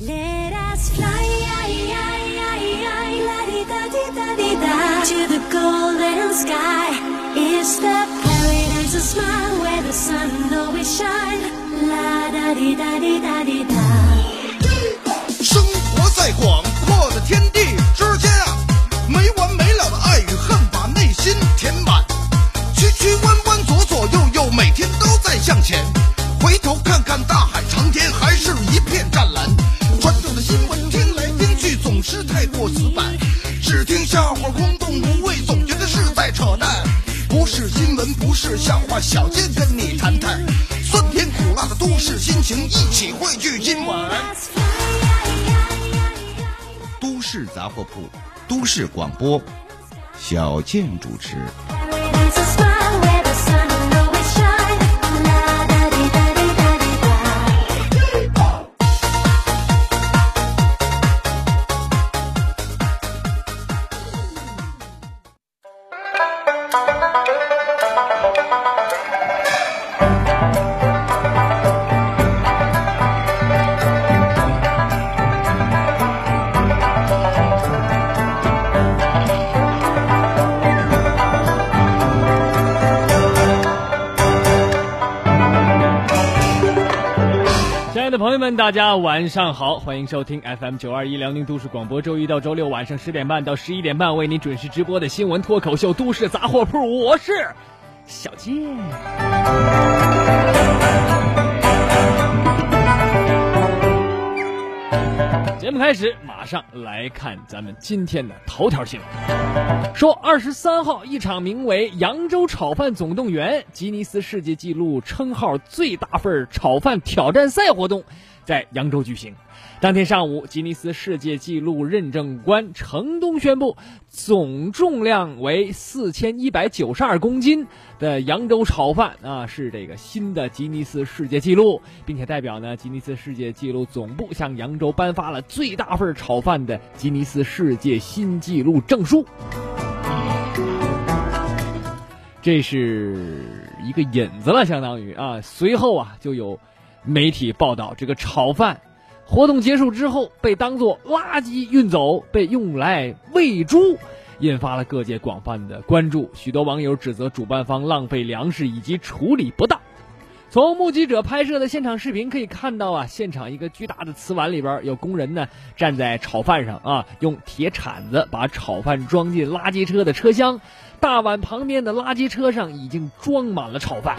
Let us fly to the golden sky. It's the paradise of smile where the sun always shine. La da di da di da di da. 生活在广 笑话，小贱跟你谈谈酸甜苦辣的都市心情，一起汇聚今晚。都市杂货铺，都市广播，小贱主持。朋友们，大家晚上好，欢迎收听 FM 九二一辽宁都市广播，周一到周六晚上十点半到十一点半为您准时直播的新闻脱口秀《都市杂货铺》，我是小健。节目开始，马上来看咱们今天的头条新闻。说二十三号，一场名为“扬州炒饭总动员”吉尼斯世界纪录称号最大份炒饭挑战赛活动在扬州举行。当天上午，吉尼斯世界纪录认证官程东宣布，总重量为四千一百九十二公斤的扬州炒饭啊，是这个新的吉尼斯世界纪录，并且代表呢吉尼斯世界纪录总部向扬州颁发了最大份炒饭的吉尼斯世界新纪录证书。这是一个引子了，相当于啊。随后啊，就有媒体报道，这个炒饭活动结束之后被当作垃圾运走，被用来喂猪，引发了各界广泛的关注。许多网友指责主办方浪费粮食以及处理不当。从目击者拍摄的现场视频可以看到啊，现场一个巨大的瓷碗里边有工人呢站在炒饭上啊，用铁铲子把炒饭装进垃圾车的车厢，大碗旁边的垃圾车上已经装满了炒饭。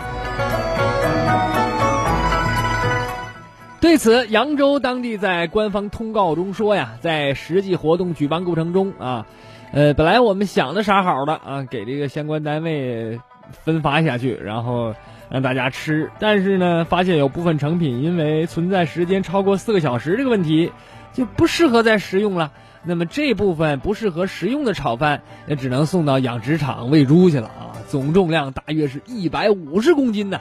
对此，扬州当地在官方通告中说呀，在实际活动举办过程中啊，呃，本来我们想的啥好的啊，给这个相关单位分发下去，然后让大家吃，但是呢，发现有部分成品因为存在时间超过四个小时这个问题，就不适合再食用了。那么这部分不适合食用的炒饭，那只能送到养殖场喂猪去了啊！总重量大约是一百五十公斤呢。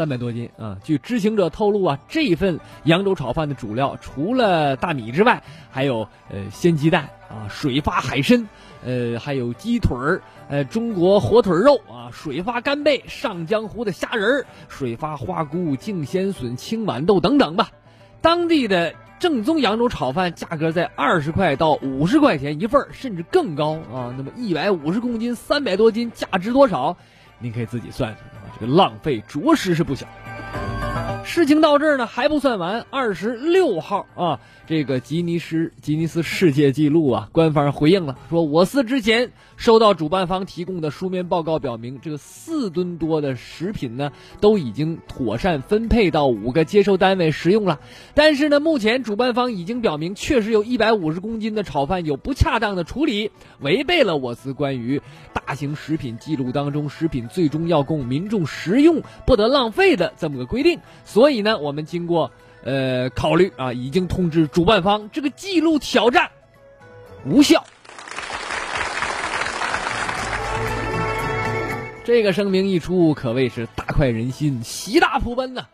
三百多斤啊！据知情者透露啊，这份扬州炒饭的主料除了大米之外，还有呃鲜鸡蛋啊、水发海参，呃还有鸡腿儿、呃中国火腿肉啊、水发干贝、上江湖的虾仁儿、水发花菇、净鲜笋、青豌豆等等吧。当地的正宗扬州炒饭价格在二十块到五十块钱一份儿，甚至更高啊！那么一百五十公斤，三百多斤，价值多少？您可以自己算算，这个浪费着实是不小。事情到这儿呢还不算完，二十六号啊，这个吉尼斯吉尼斯世界纪录啊，官方回应了，说我司之前收到主办方提供的书面报告，表明这个四吨多的食品呢，都已经妥善分配到五个接收单位食用了。但是呢，目前主办方已经表明，确实有一百五十公斤的炒饭有不恰当的处理，违背了我司关于大型食品记录当中食品最终要供民众食用，不得浪费的这么个规定。所所以呢，我们经过呃考虑啊，已经通知主办方，这个记录挑战无效。这个声明一出，可谓是大快人心，喜大普奔呐、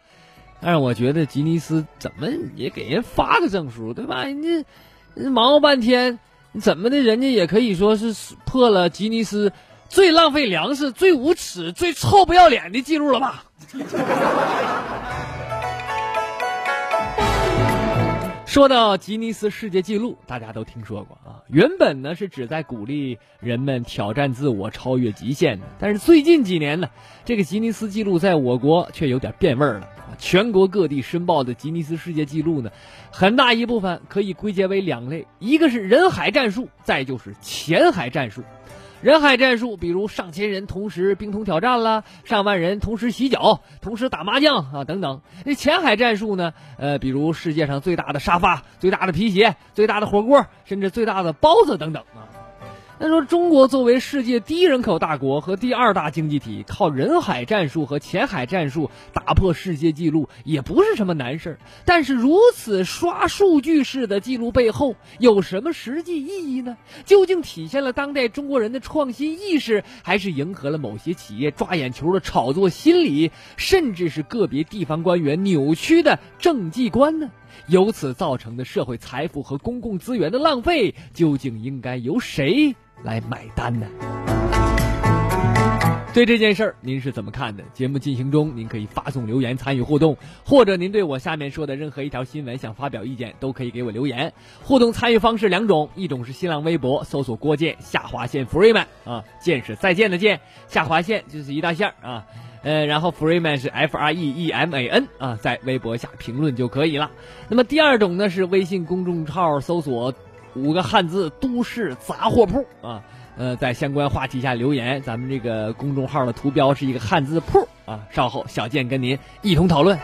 但是我觉得吉尼斯怎么也给人发个证书，对吧？人家忙活半天，怎么的，人家也可以说是破了吉尼斯最浪费粮食、最无耻、最臭不要脸的记录了吧？说到吉尼斯世界纪录，大家都听说过啊。原本呢是旨在鼓励人们挑战自我、超越极限的，但是最近几年呢，这个吉尼斯纪录在我国却有点变味儿了。啊全国各地申报的吉尼斯世界纪录呢，很大一部分可以归结为两类：一个是人海战术，再就是潜海战术。人海战术，比如上千人同时冰桶挑战啦，上万人同时洗脚、同时打麻将啊等等。那前海战术呢？呃，比如世界上最大的沙发、最大的皮鞋、最大的火锅，甚至最大的包子等等。那说中国作为世界第一人口大国和第二大经济体，靠人海战术和潜海战术打破世界纪录也不是什么难事儿。但是如此刷数据式的记录背后有什么实际意义呢？究竟体现了当代中国人的创新意识，还是迎合了某些企业抓眼球的炒作心理，甚至是个别地方官员扭曲的政绩观呢？由此造成的社会财富和公共资源的浪费，究竟应该由谁？来买单呢？对这件事儿，您是怎么看的？节目进行中，您可以发送留言参与互动，或者您对我下面说的任何一条新闻想发表意见，都可以给我留言。互动参与方式两种，一种是新浪微博搜索郭建下划线 Freeman 啊，见是再见的见，下划线就是一大线啊，呃，然后 Freeman 是 F R E E M A N 啊，在微博下评论就可以了。那么第二种呢，是微信公众号搜索。五个汉字“都市杂货铺”啊，呃，在相关话题下留言，咱们这个公众号的图标是一个汉字“铺”啊。稍后小健跟您一同讨论。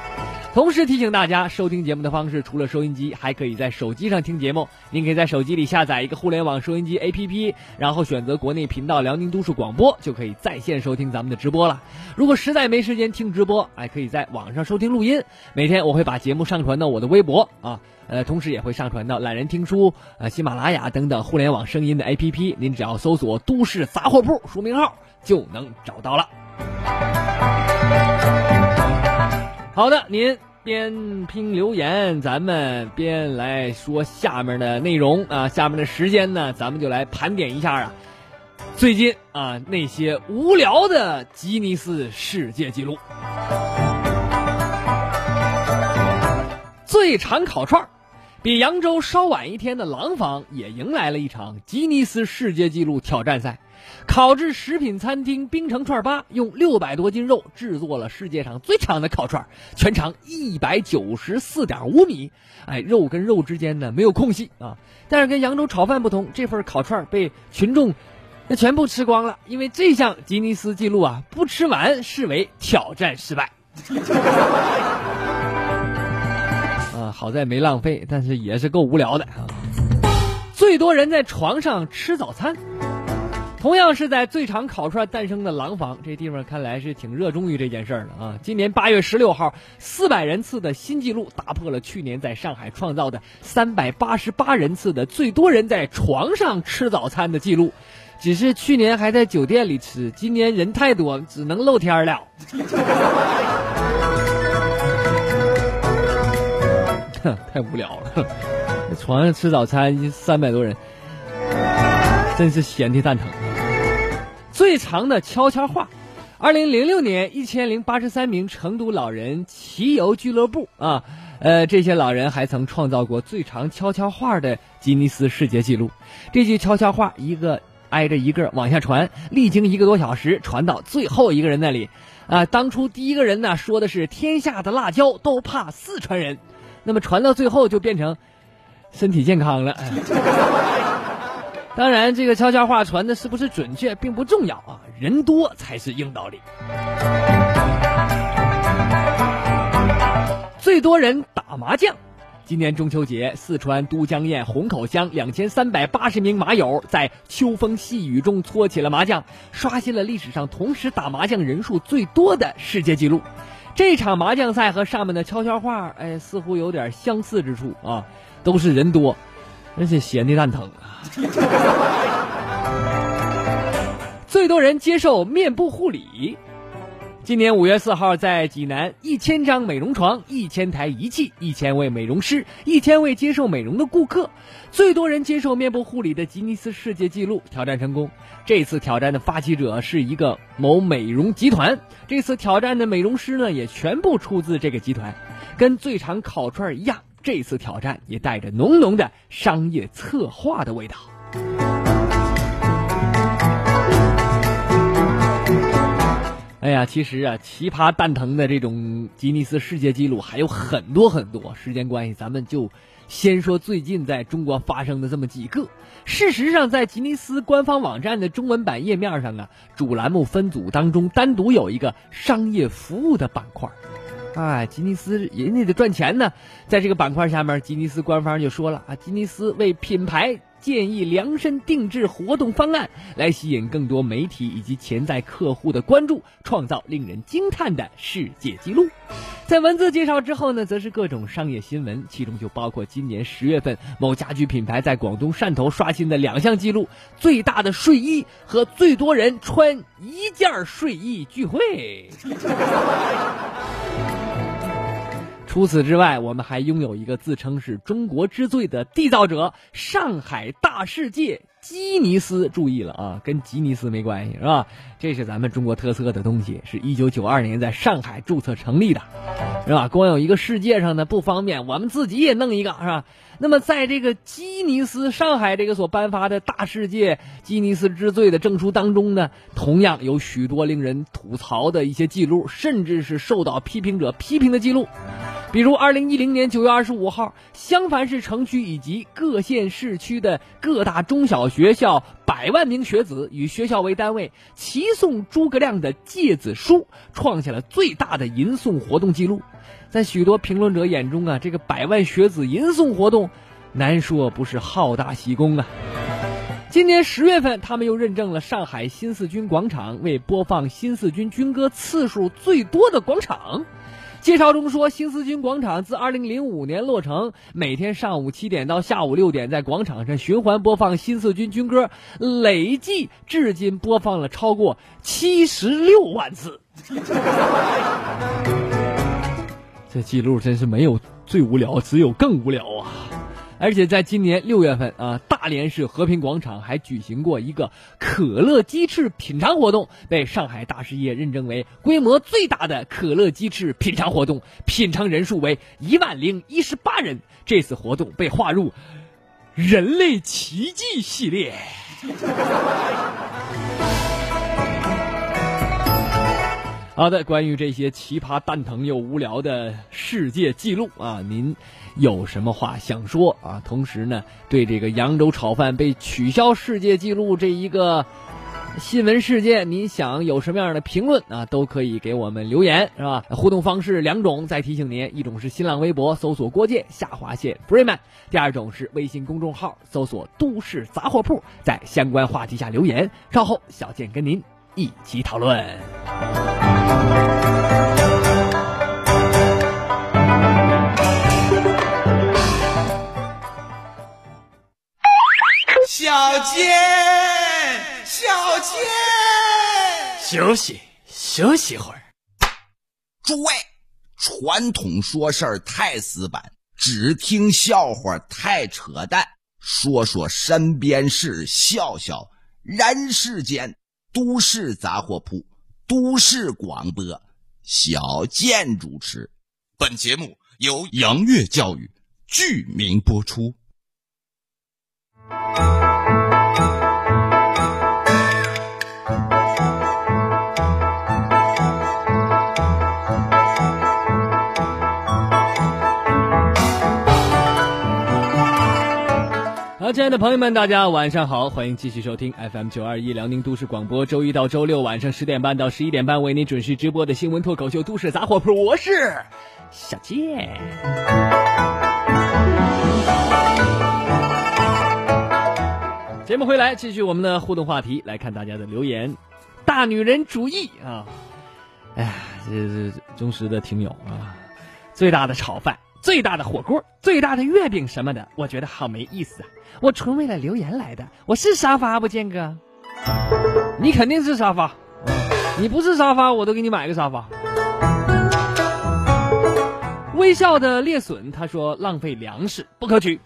同时提醒大家，收听节目的方式除了收音机，还可以在手机上听节目。您可以在手机里下载一个互联网收音机 APP，然后选择国内频道辽宁都市广播，就可以在线收听咱们的直播了。如果实在没时间听直播，还可以在网上收听录音。每天我会把节目上传到我的微博啊。呃，同时也会上传到懒人听书、呃喜马拉雅等等互联网声音的 APP，您只要搜索“都市杂货铺”书名号就能找到了。好的，您边听留言，咱们边来说下面的内容啊。下面的时间呢，咱们就来盘点一下啊，最近啊那些无聊的吉尼斯世界纪录，最长烤串。比扬州稍晚一天的廊坊也迎来了一场吉尼斯世界纪录挑战赛。烤制食品餐厅冰城串吧用六百多斤肉制作了世界上最长的烤串，全长一百九十四点五米。哎，肉跟肉之间呢没有空隙啊。但是跟扬州炒饭不同，这份烤串被群众那全部吃光了，因为这项吉尼斯纪录啊不吃完视为挑战失败。好在没浪费，但是也是够无聊的啊！最多人在床上吃早餐，同样是在最长烤串诞生的廊坊，这地方看来是挺热衷于这件事儿的啊！今年八月十六号，四百人次的新纪录打破了去年在上海创造的三百八十八人次的最多人在床上吃早餐的记录。只是去年还在酒店里吃，今年人太多，只能露天了。太无聊了，床上吃早餐三百多人，真是闲的蛋疼。最长的悄悄话，二零零六年一千零八十三名成都老人骑游俱乐部啊，呃，这些老人还曾创造过最长悄悄话的吉尼斯世界纪录。这句悄悄话一个挨着一个往下传，历经一个多小时，传到最后一个人那里。啊，当初第一个人呢说的是天下的辣椒都怕四川人。那么传到最后就变成身体健康了。当然，这个悄悄话传的是不是准确并不重要啊，人多才是硬道理。最多人打麻将，今年中秋节，四川都江堰虹口乡两千三百八十名麻友在秋风细雨中搓起了麻将，刷新了历史上同时打麻将人数最多的世界纪录。这场麻将赛和上面的悄悄话，哎，似乎有点相似之处啊，都是人多，而且闲的蛋疼啊。最多人接受面部护理。今年五月四号，在济南，一千张美容床、一千台仪器、一千位美容师、一千位接受美容的顾客，最多人接受面部护理的吉尼斯世界纪录挑战成功。这次挑战的发起者是一个某美容集团，这次挑战的美容师呢，也全部出自这个集团。跟最长烤串一样，这次挑战也带着浓浓的商业策划的味道。哎呀，其实啊，奇葩蛋疼的这种吉尼斯世界纪录还有很多很多。时间关系，咱们就先说最近在中国发生的这么几个。事实上，在吉尼斯官方网站的中文版页面上啊，主栏目分组当中单独有一个商业服务的板块。哎，吉尼斯人家得赚钱呢，在这个板块下面，吉尼斯官方就说了啊，吉尼斯为品牌。建议量身定制活动方案，来吸引更多媒体以及潜在客户的关注，创造令人惊叹的世界纪录。在文字介绍之后呢，则是各种商业新闻，其中就包括今年十月份某家居品牌在广东汕头刷新的两项纪录：最大的睡衣和最多人穿一件睡衣聚会。除此之外，我们还拥有一个自称是中国之最的缔造者——上海大世界吉尼斯。注意了啊，跟吉尼斯没关系是吧？这是咱们中国特色的东西，是一九九二年在上海注册成立的，是吧？光有一个世界上的不方便，我们自己也弄一个，是吧？那么在这个吉尼斯上海这个所颁发的大世界吉尼斯之最的证书当中呢，同样有许多令人吐槽的一些记录，甚至是受到批评者批评的记录。比如，二零一零年九月二十五号，襄樊市城区以及各县市区的各大中小学校百万名学子以学校为单位齐送诸葛亮的诫子书，创下了最大的吟诵活动记录。在许多评论者眼中啊，这个百万学子吟诵活动，难说不是好大喜功啊。今年十月份，他们又认证了上海新四军广场为播放新四军军歌次数最多的广场。介绍中说，新四军广场自二零零五年落成，每天上午七点到下午六点，在广场上循环播放新四军军歌，累计至今播放了超过七十六万次。这记录真是没有最无聊，只有更无聊啊！而且在今年六月份啊，大连市和平广场还举行过一个可乐鸡翅品尝活动，被上海大世界认证为规模最大的可乐鸡翅品尝活动，品尝人数为一万零一十八人。这次活动被划入“人类奇迹”系列。好的，关于这些奇葩、蛋疼又无聊的世界纪录啊，您有什么话想说啊？同时呢，对这个扬州炒饭被取消世界纪录这一个新闻事件，您想有什么样的评论啊？都可以给我们留言，是吧？互动方式两种，再提醒您：一种是新浪微博搜索“郭建下划线 Freeman”，第二种是微信公众号搜索“都市杂货铺”，在相关话题下留言。稍后小健跟您一起讨论。小健，小健，休息休息会儿。诸位，传统说事儿太死板，只听笑话太扯淡。说说身边事，笑笑人世间。都市杂货铺，都市广播，小健主持。本节目由杨乐教育剧名播出。亲爱的朋友们，大家晚上好，欢迎继续收听 FM 九二一辽宁都市广播，周一到周六晚上十点半到十一点半为您准时直播的新闻脱口秀《都市杂货铺》，我是小健。节目回来，继续我们的互动话题，来看大家的留言。大女人主义啊，哎呀，这这忠实的听友啊，最大的炒饭。最大的火锅，最大的月饼什么的，我觉得好没意思啊！我纯为了留言来的。我是沙发不，建哥？你肯定是沙发，你不是沙发，我都给你买个沙发。微笑的裂损，他说浪费粮食不可取。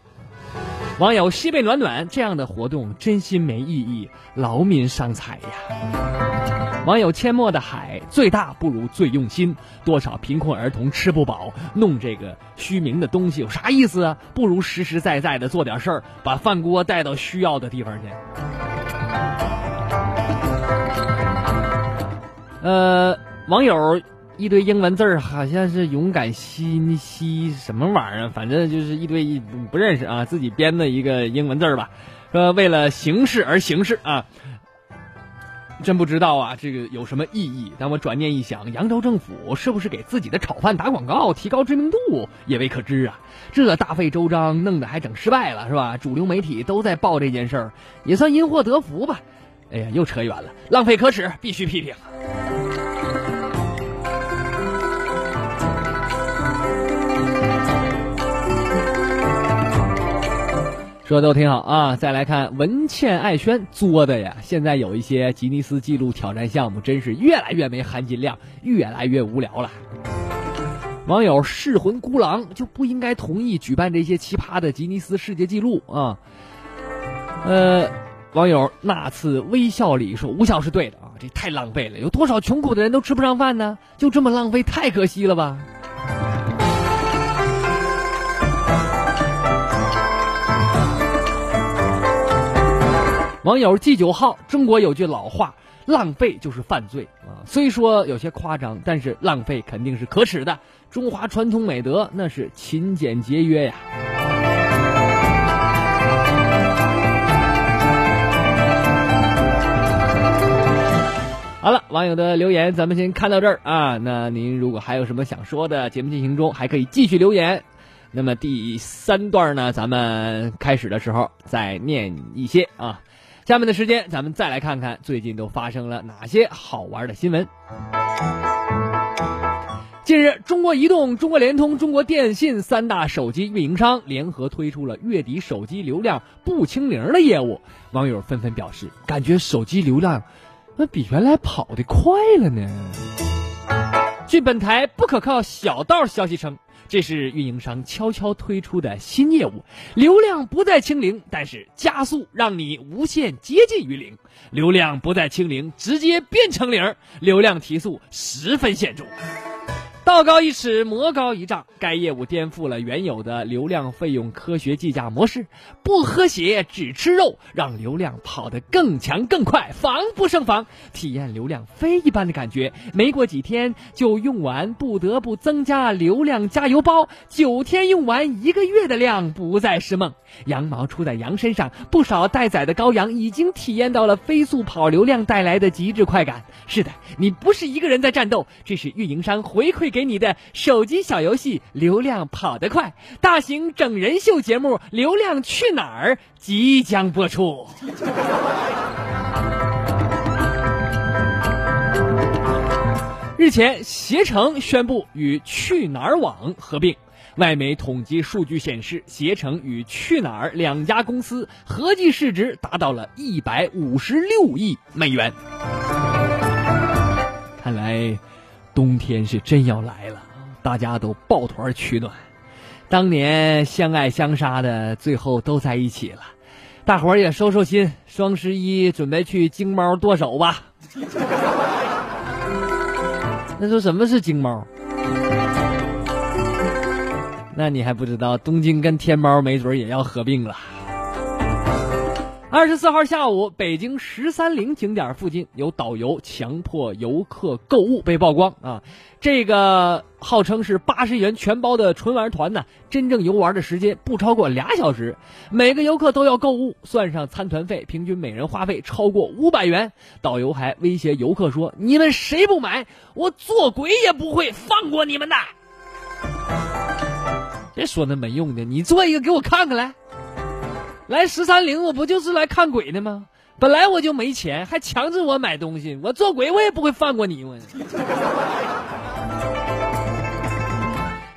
网友西北暖暖这样的活动真心没意义，劳民伤财呀。网友阡陌的海最大不如最用心，多少贫困儿童吃不饱，弄这个虚名的东西有啥意思啊？不如实实在在的做点事儿，把饭锅带到需要的地方去。呃，网友一堆英文字儿，好像是勇敢心西什么玩意儿，反正就是一堆不认识啊，自己编的一个英文字儿吧。说为了形式而形式啊，真不知道啊，这个有什么意义？但我转念一想，扬州政府是不是给自己的炒饭打广告，提高知名度也未可知啊？这大费周章，弄得还整失败了，是吧？主流媒体都在报这件事儿，也算因祸得福吧。哎呀，又扯远了，浪费可耻，必须批评。说的都挺好啊！再来看文倩爱轩作的呀，现在有一些吉尼斯纪录挑战项目，真是越来越没含金量，越来越无聊了。网友噬魂孤狼就不应该同意举办这些奇葩的吉尼斯世界纪录啊！呃，网友那次微笑里说：“吴晓是对的啊，这太浪费了，有多少穷苦的人都吃不上饭呢？就这么浪费，太可惜了吧！”网友 G 九号，中国有句老话，浪费就是犯罪啊。虽说有些夸张，但是浪费肯定是可耻的。中华传统美德那是勤俭节约呀。好了，网友的留言咱们先看到这儿啊。那您如果还有什么想说的，节目进行中还可以继续留言。那么第三段呢，咱们开始的时候再念一些啊。下面的时间，咱们再来看看最近都发生了哪些好玩的新闻。近日，中国移动、中国联通、中国电信三大手机运营商联合推出了月底手机流量不清零的业务，网友纷纷表示，感觉手机流量那比原来跑得快了呢。据本台不可靠小道消息称。这是运营商悄悄推出的新业务，流量不再清零，但是加速让你无限接近于零。流量不再清零，直接变成零，流量提速十分显著。道高一尺，魔高一丈。该业务颠覆了原有的流量费用科学计价模式，不喝血只吃肉，让流量跑得更强更快，防不胜防，体验流量飞一般的感觉。没过几天就用完，不得不增加流量加油包。九天用完一个月的量不再是梦。羊毛出在羊身上，不少待宰的羔羊已经体验到了飞速跑流量带来的极致快感。是的，你不是一个人在战斗，这是运营商回馈给。给你的手机小游戏流量跑得快，大型整人秀节目《流量去哪儿》即将播出。日前，携程宣布与去哪儿网合并。外媒统计数据显示，携程与去哪儿两家公司合计市值达到了一百五十六亿美元。看来。冬天是真要来了，大家都抱团取暖。当年相爱相杀的，最后都在一起了。大伙儿也收收心，双十一准备去京猫剁手吧。那说什么是京猫？那你还不知道，东京跟天猫没准也要合并了。二十四号下午，北京十三陵景点附近有导游强迫游客购物被曝光啊！这个号称是八十元全包的纯玩团呢，真正游玩的时间不超过俩小时，每个游客都要购物，算上参团费，平均每人花费超过五百元。导游还威胁游客说：“你们谁不买，我做鬼也不会放过你们的。”别说那没用的，你做一个给我看看来。来十三陵，我不就是来看鬼的吗？本来我就没钱，还强制我买东西，我做鬼我也不会放过你我。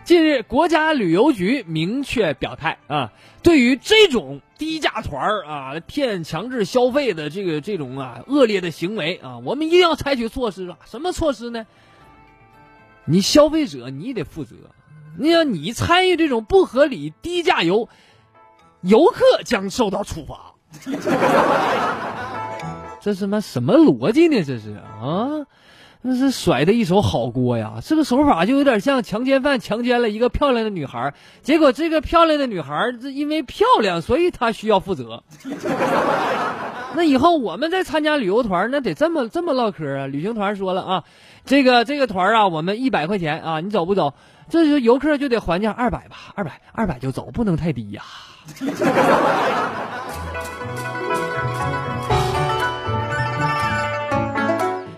近日，国家旅游局明确表态啊，对于这种低价团儿啊骗强制消费的这个这种啊恶劣的行为啊，我们一定要采取措施啊。什么措施呢？你消费者你得负责，你要你参与这种不合理低价游。游客将受到处罚。这是妈什么逻辑呢？这是啊，那是甩的一手好锅呀！这个手法就有点像强奸犯强奸了一个漂亮的女孩，结果这个漂亮的女孩这因为漂亮，所以她需要负责。那以后我们再参加旅游团，那得这么这么唠嗑啊！旅行团说了啊，这个这个团啊，我们一百块钱啊，你走不走？这是游客就得还价二百吧，二百二百就走，不能太低呀。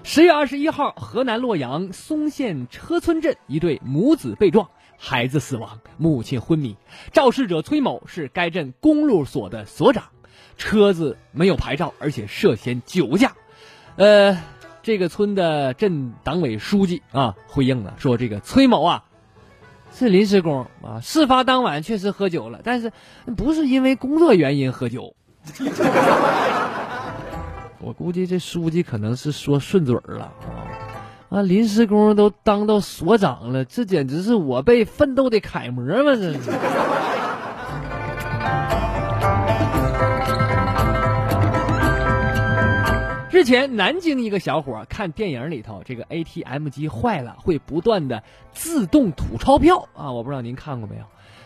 十月二十一号，河南洛阳嵩县车村镇一对母子被撞，孩子死亡，母亲昏迷。肇事者崔某是该镇公路所的所长，车子没有牌照，而且涉嫌酒驾。呃，这个村的镇党委书记啊回应了，说这个崔某啊是临时工啊，事发当晚确实喝酒了，但是不是因为工作原因喝酒。我估计这书记可能是说顺嘴儿了啊！啊，临时工都当到所长了，这简直是我辈奋斗的楷模嘛！这是。之前，南京一个小伙看电影里头，这个 ATM 机坏了，会不断的自动吐钞票啊！我不知道您看过没有？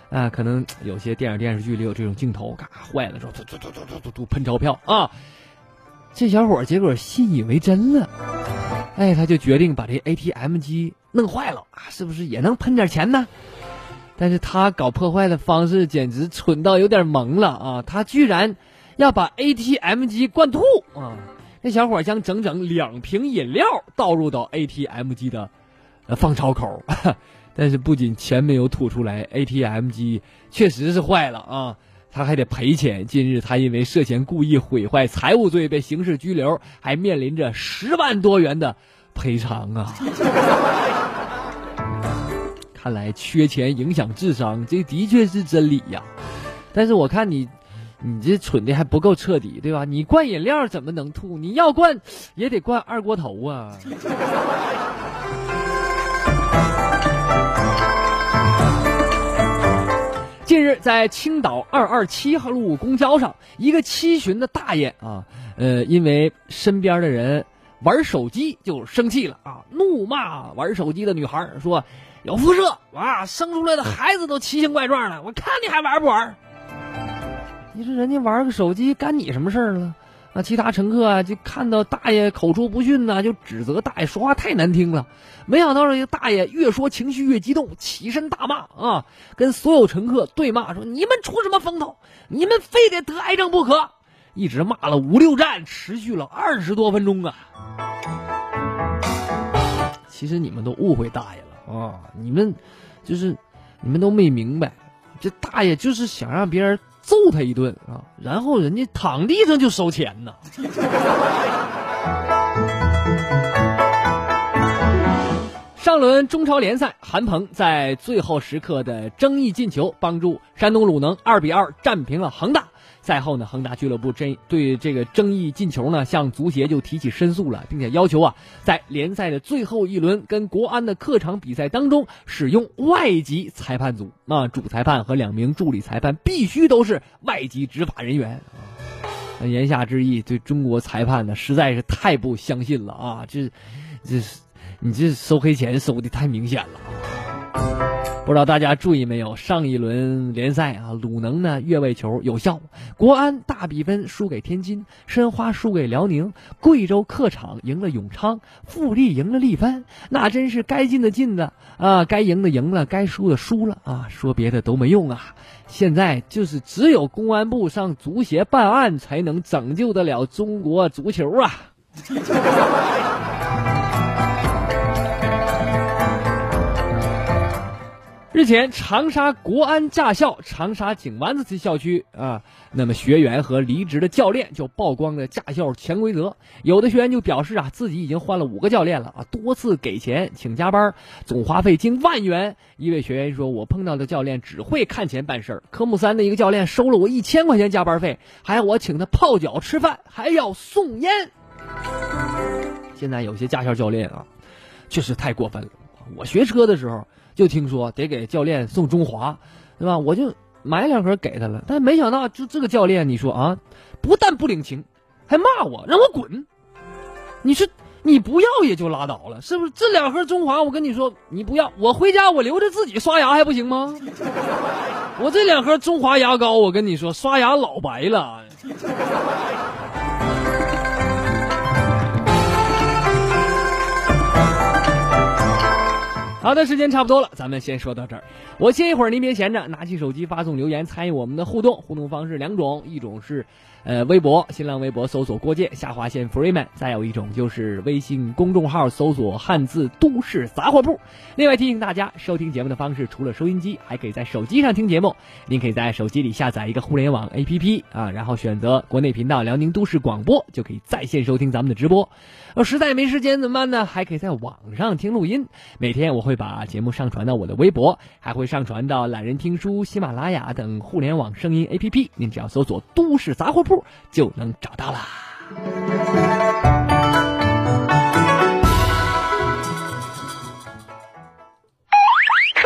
啊，可能有些电影电视剧里有这种镜头，嘎坏了之后，吐吐吐吐吐吐吐喷钞票啊！这小伙结果信以为真了，哎，他就决定把这 ATM 机弄坏了啊，是不是也能喷点钱呢？但是他搞破坏的方式简直蠢到有点萌了啊！他居然要把 ATM 机灌吐啊！那小伙将整整两瓶饮料倒入到 ATM 机的呃放钞口，但是不仅钱没有吐出来，ATM 机确实是坏了啊！他还得赔钱。近日，他因为涉嫌故意毁坏财物罪被刑事拘留，还面临着十万多元的赔偿啊！看来缺钱影响智商，这的确是真理呀。但是我看你，你这蠢的还不够彻底，对吧？你灌饮料怎么能吐？你要灌，也得灌二锅头啊！近日，在青岛二二七号路公交上，一个七旬的大爷啊，呃，因为身边的人玩手机就生气了啊，怒骂玩手机的女孩说：“有辐射哇，生出来的孩子都奇形怪状的，我看你还玩不玩？”你说人家玩个手机干你什么事儿了？啊，其他乘客啊就看到大爷口出不逊呐，就指责大爷说话太难听了。没想到这个大爷越说情绪越激动，起身大骂啊，跟所有乘客对骂说：“你们出什么风头？你们非得得癌症不可！”一直骂了五六站，持续了二十多分钟啊。其实你们都误会大爷了啊！你们就是你们都没明白，这大爷就是想让别人。揍他一顿啊，然后人家躺地上就收钱呢。上轮中超联赛，韩鹏在最后时刻的争议进球，帮助山东鲁能二比二战平了恒大。赛后呢，恒大俱乐部争对这个争议进球呢，向足协就提起申诉了，并且要求啊，在联赛的最后一轮跟国安的客场比赛当中，使用外籍裁判组啊，主裁判和两名助理裁判必须都是外籍执法人员啊。言下之意，对中国裁判呢，实在是太不相信了啊！这，这，你这收黑钱收的太明显了。不知道大家注意没有？上一轮联赛啊，鲁能呢越位球有效，国安大比分输给天津，申花输给辽宁，贵州客场赢了永昌，富力赢了力帆，那真是该进的进的啊，该赢的赢了，该输的输了啊，说别的都没用啊！现在就是只有公安部上足协办案，才能拯救得了中国足球啊！日前，长沙国安驾校长沙井湾子校区啊，那么学员和离职的教练就曝光了驾校潜规则。有的学员就表示啊，自己已经换了五个教练了啊，多次给钱请加班，总花费近万元。一位学员说：“我碰到的教练只会看钱办事儿。科目三的一个教练收了我一千块钱加班费，还要我请他泡脚吃饭，还要送烟。”现在有些驾校教练啊，确实太过分了。我学车的时候。就听说得给教练送中华，对吧？我就买两盒给他了，但没想到就这个教练，你说啊，不但不领情，还骂我，让我滚。你说你不要也就拉倒了，是不是？这两盒中华，我跟你说，你不要，我回家我留着自己刷牙还不行吗？我这两盒中华牙膏，我跟你说，刷牙老白了。好的，时间差不多了，咱们先说到这儿。我歇一会儿，您别闲着，拿起手机发送留言参与我们的互动。互动方式两种，一种是。呃，微博、新浪微博搜索“郭建下划线 Freeman”，再有一种就是微信公众号搜索汉字“都市杂货铺”。另外提醒大家，收听节目的方式除了收音机，还可以在手机上听节目。您可以在手机里下载一个互联网 APP 啊，然后选择国内频道辽宁都市广播，就可以在线收听咱们的直播。呃，实在没时间怎么办呢？还可以在网上听录音。每天我会把节目上传到我的微博，还会上传到懒人听书、喜马拉雅等互联网声音 APP。您只要搜索“都市杂货铺”。就能找到啦。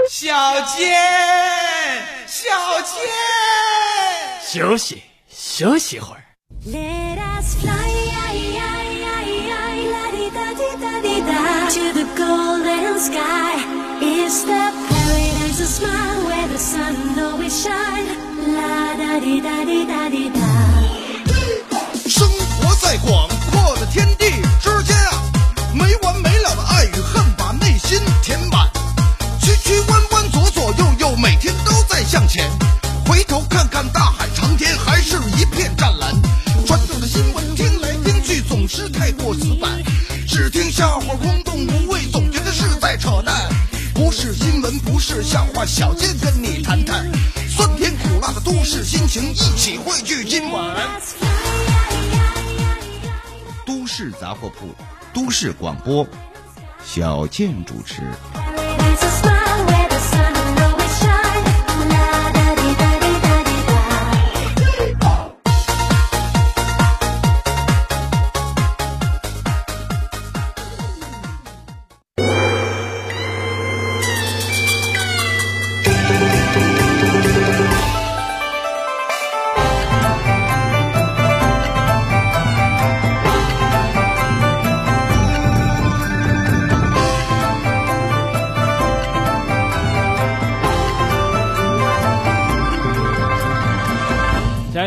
小健，小健，休息休息会儿。生活在广阔的天地之间啊，没完没了的爱与恨把内心填满，曲曲弯弯左左右右，每天都在向前。回头看看大海长天，还是一片湛蓝。传统的新闻听来听去总是太过死板，只听笑话空洞无味，总觉得是在扯淡。不是新闻，不是笑话，小贱跟你谈谈酸甜苦辣的都市心情，一起汇聚今晚。都市杂货铺，都市广播，小健主持。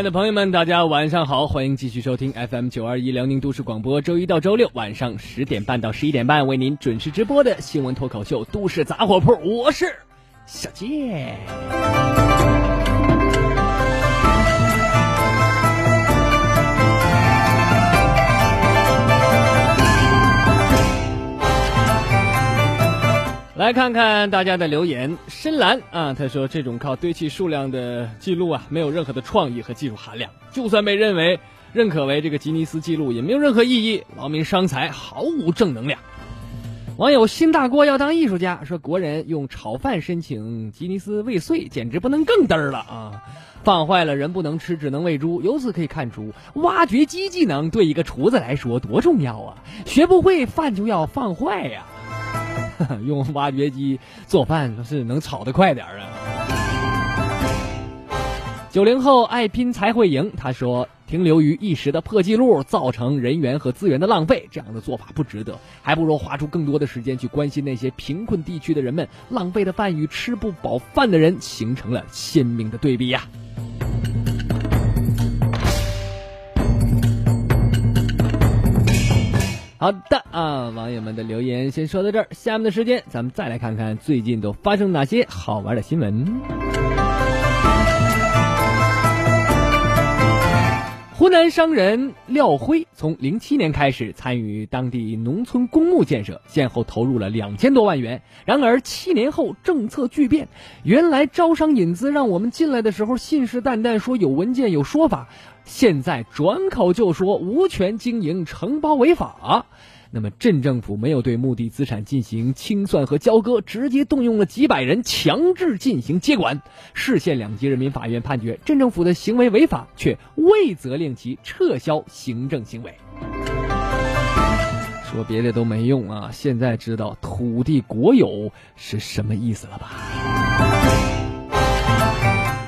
的朋友们，大家晚上好，欢迎继续收听 FM 九二一辽宁都市广播，周一到周六晚上十点半到十一点半为您准时直播的新闻脱口秀《都市杂货铺》，我是小健。来看看大家的留言，深蓝啊，他说这种靠堆砌数量的记录啊，没有任何的创意和技术含量，就算被认为认可为这个吉尼斯记录，也没有任何意义，劳民伤财，毫无正能量。网友新大锅要当艺术家说，国人用炒饭申请吉尼斯未遂，简直不能更嘚儿了啊！放坏了人不能吃，只能喂猪。由此可以看出，挖掘机技能对一个厨子来说多重要啊！学不会饭就要放坏呀。用挖掘机做饭是能炒得快点儿啊！九零后爱拼才会赢，他说停留于一时的破纪录，造成人员和资源的浪费，这样的做法不值得，还不如花出更多的时间去关心那些贫困地区的人们。浪费的饭与吃不饱饭的人形成了鲜明的对比呀。好的啊，网友们的留言先说到这儿。下面的时间，咱们再来看看最近都发生哪些好玩的新闻。湖南商人廖辉从零七年开始参与当地农村公墓建设，先后投入了两千多万元。然而七年后政策巨变，原来招商引资让我们进来的时候信誓旦旦说有文件有说法。现在转口就说无权经营承包违法，那么镇政府没有对墓地资产进行清算和交割，直接动用了几百人强制进行接管。市县两级人民法院判决镇政府的行为违法，却未责令其撤销行政行为。说别的都没用啊，现在知道土地国有是什么意思了吧？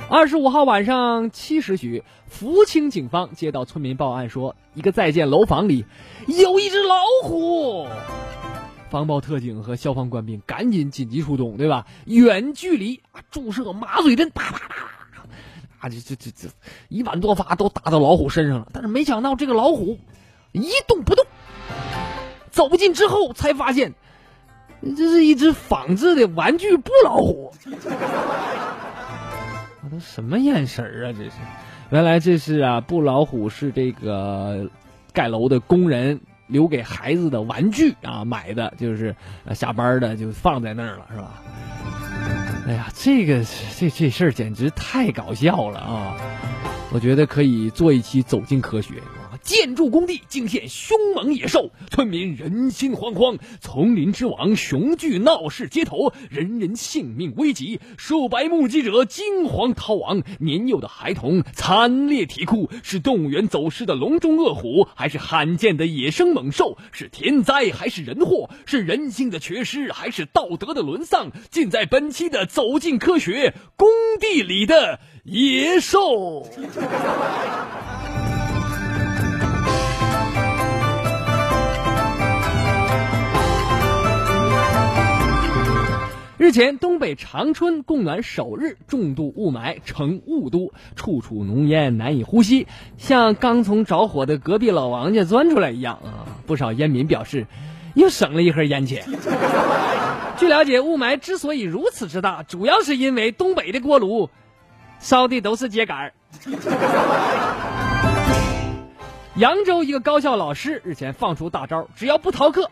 二十五号晚上七时许，福清警方接到村民报案说，一个在建楼房里有一只老虎。防暴特警和消防官兵赶紧紧急出动，对吧？远距离啊注射麻醉针，啪啪啪啪，啊，这这这这一万多发都打到老虎身上了。但是没想到这个老虎一动不动。走近之后才发现，这是一只仿制的玩具布老虎。什么眼神啊？这是，原来这是啊，布老虎是这个盖楼的工人。留给孩子的玩具啊，买的就是下班的就放在那儿了，是吧？哎呀，这个这这事儿简直太搞笑了啊！我觉得可以做一期《走进科学》。建筑工地惊现凶猛野兽，村民人心惶惶。丛林之王雄踞闹市街头，人人性命危急。数百目击者惊慌逃亡，年幼的孩童惨烈啼哭。是动物园走失的笼中恶虎，还是罕见的野生猛兽？是天灾还是人祸？是人性的缺失还是道德的沦丧？尽在本期的《走进科学》工地里的野兽。日前，东北长春供暖首日，重度雾霾成雾都，处处浓烟，难以呼吸，像刚从着火的隔壁老王家钻出来一样啊！不少烟民表示，又省了一盒烟钱。据了解，雾霾之所以如此之大，主要是因为东北的锅炉烧的都是秸秆扬州一个高校老师日前放出大招，只要不逃课，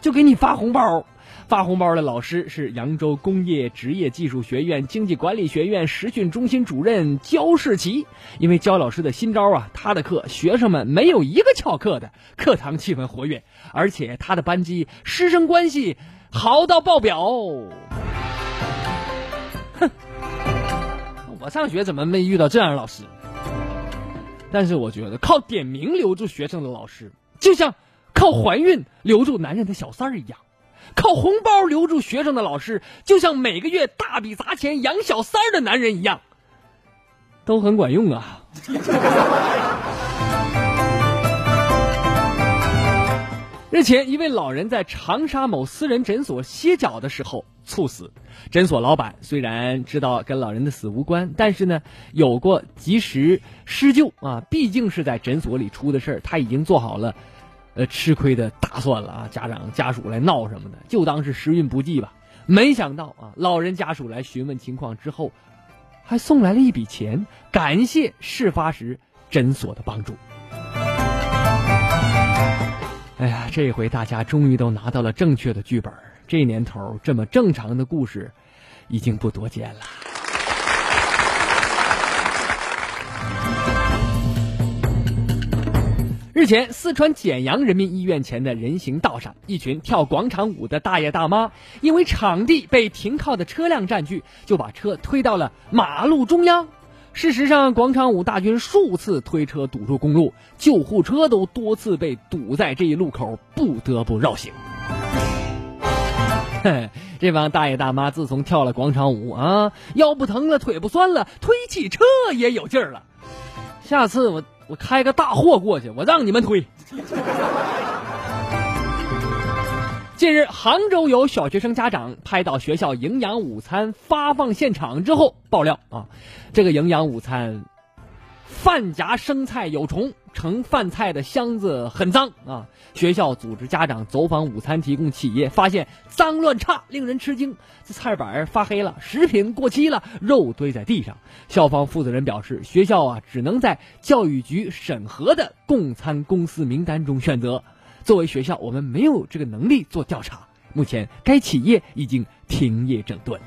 就给你发红包。发红包的老师是扬州工业职业技术学院经济管理学院实训中心主任焦世奇。因为焦老师的新招啊，他的课学生们没有一个翘课的，课堂气氛活跃，而且他的班级师生关系好到爆表。哼，我上学怎么没遇到这样的老师？但是我觉得靠点名留住学生的老师，就像靠怀孕留住男人的小三儿一样。靠红包留住学生的老师，就像每个月大笔砸钱养小三儿的男人一样，都很管用啊！日前，一位老人在长沙某私人诊所歇脚的时候猝死。诊所老板虽然知道跟老人的死无关，但是呢，有过及时施救啊，毕竟是在诊所里出的事儿，他已经做好了。呃，吃亏的打算了啊！家长家属来闹什么的，就当是时运不济吧。没想到啊，老人家属来询问情况之后，还送来了一笔钱，感谢事发时诊所的帮助。哎呀，这回大家终于都拿到了正确的剧本。这年头，这么正常的故事，已经不多见了。日前，四川简阳人民医院前的人行道上，一群跳广场舞的大爷大妈，因为场地被停靠的车辆占据，就把车推到了马路中央。事实上，广场舞大军数次推车堵住公路，救护车都多次被堵在这一路口，不得不绕行。嘿，这帮大爷大妈自从跳了广场舞啊，腰不疼了，腿不酸了，推起车也有劲儿了。下次我。我开个大货过去，我让你们推。近日，杭州有小学生家长拍到学校营养午餐发放现场之后爆料啊，这个营养午餐。饭夹生菜有虫，盛饭菜的箱子很脏啊！学校组织家长走访午餐提供企业，发现脏乱差，令人吃惊。这菜板发黑了，食品过期了，肉堆在地上。校方负责人表示，学校啊只能在教育局审核的供餐公司名单中选择。作为学校，我们没有这个能力做调查。目前，该企业已经停业整顿。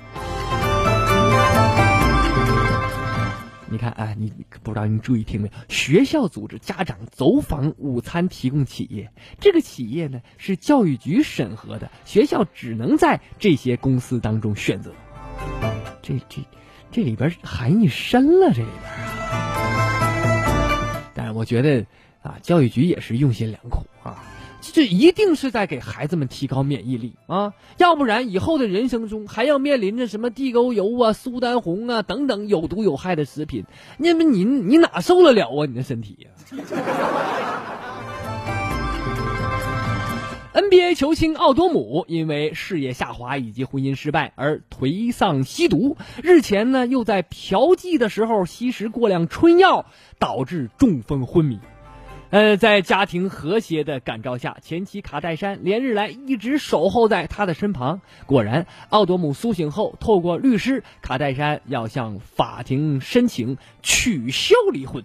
你看，哎，你不知道你注意听没有？学校组织家长走访午餐提供企业，这个企业呢是教育局审核的，学校只能在这些公司当中选择。这这这里边含义深了，这里边。但是我觉得啊，教育局也是用心良苦。这一定是在给孩子们提高免疫力啊，要不然以后的人生中还要面临着什么地沟油啊、苏丹红啊等等有毒有害的食品，那么你你哪受得了啊？你的身体呀、NBA 球星奥多姆因为事业下滑以及婚姻失败而颓丧吸毒，日前呢又在嫖妓的时候吸食过量春药，导致中风昏迷。呃，在家庭和谐的感召下，前妻卡戴珊连日来一直守候在他的身旁。果然，奥多姆苏醒后，透过律师，卡戴珊要向法庭申请取消离婚。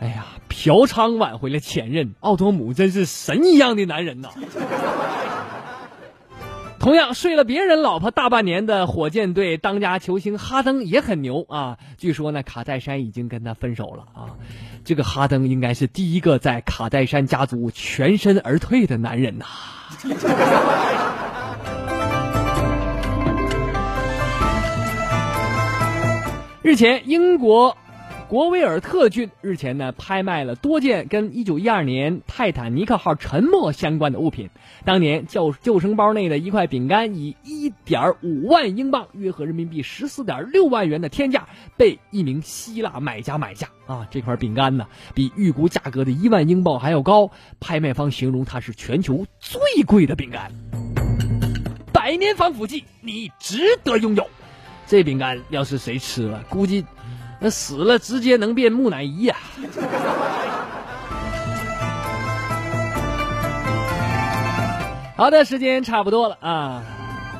哎呀，嫖娼挽回了前任，奥多姆真是神一样的男人呐！同样睡了别人老婆大半年的火箭队当家球星哈登也很牛啊！据说呢，卡戴珊已经跟他分手了啊。这个哈登应该是第一个在卡戴珊家族全身而退的男人呐。日前，英国国威尔特郡日前呢拍卖了多件跟1912年泰坦尼克号沉没相关的物品。当年救救生包内的一块饼干以1.5万英镑（约合人民币14.6万元）的天价被一名希腊买家买下。啊，这块饼干呢比预估价格的一万英镑还要高。拍卖方形容它是全球最贵的饼干，百年防腐剂，你值得拥有。这饼干要是谁吃了，估计那死了直接能变木乃伊呀、好的，时间差不多了啊，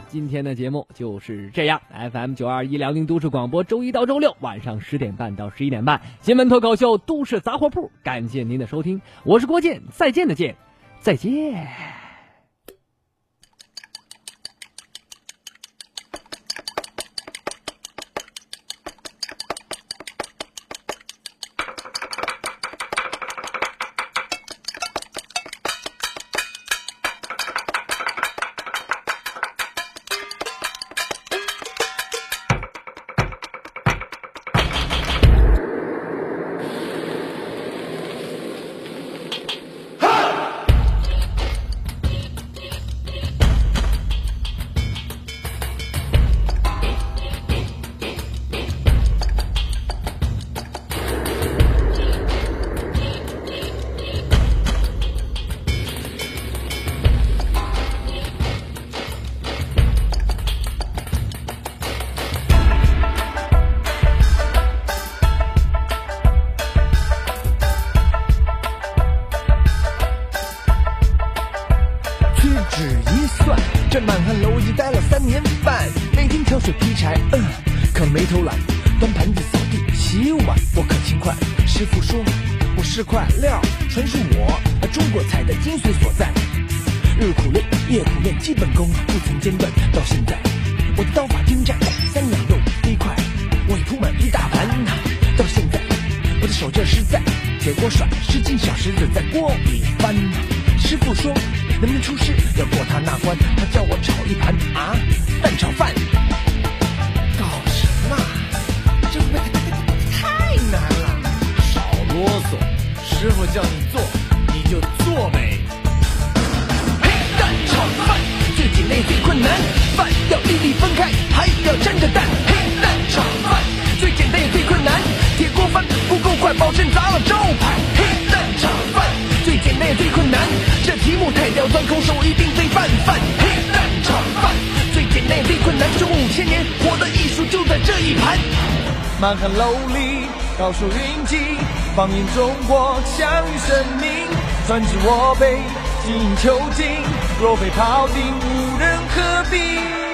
今天的节目就是这样。FM 九二一辽宁都市广播，周一到周六晚上十点半到十一点半，新闻脱口秀《都市杂货铺》，感谢您的收听，我是郭健，再见的见，再见。师傅叫你做你就做呗。嘿，蛋炒饭最简单也最困难，饭要粒粒分开，还要沾着蛋。嘿，蛋炒饭最简单也最困难，铁锅翻不够快，保证砸了招牌。嘿，蛋炒饭最简单也最困难，这题目太刁钻，空手一定得拌饭。嘿，蛋炒饭最简单也最困难，这五千年我的艺术就在这一盘。满汉楼里高手云集，放眼中国，享誉盛名。专治我辈，精英囚禁，若非庖丁，无人可比。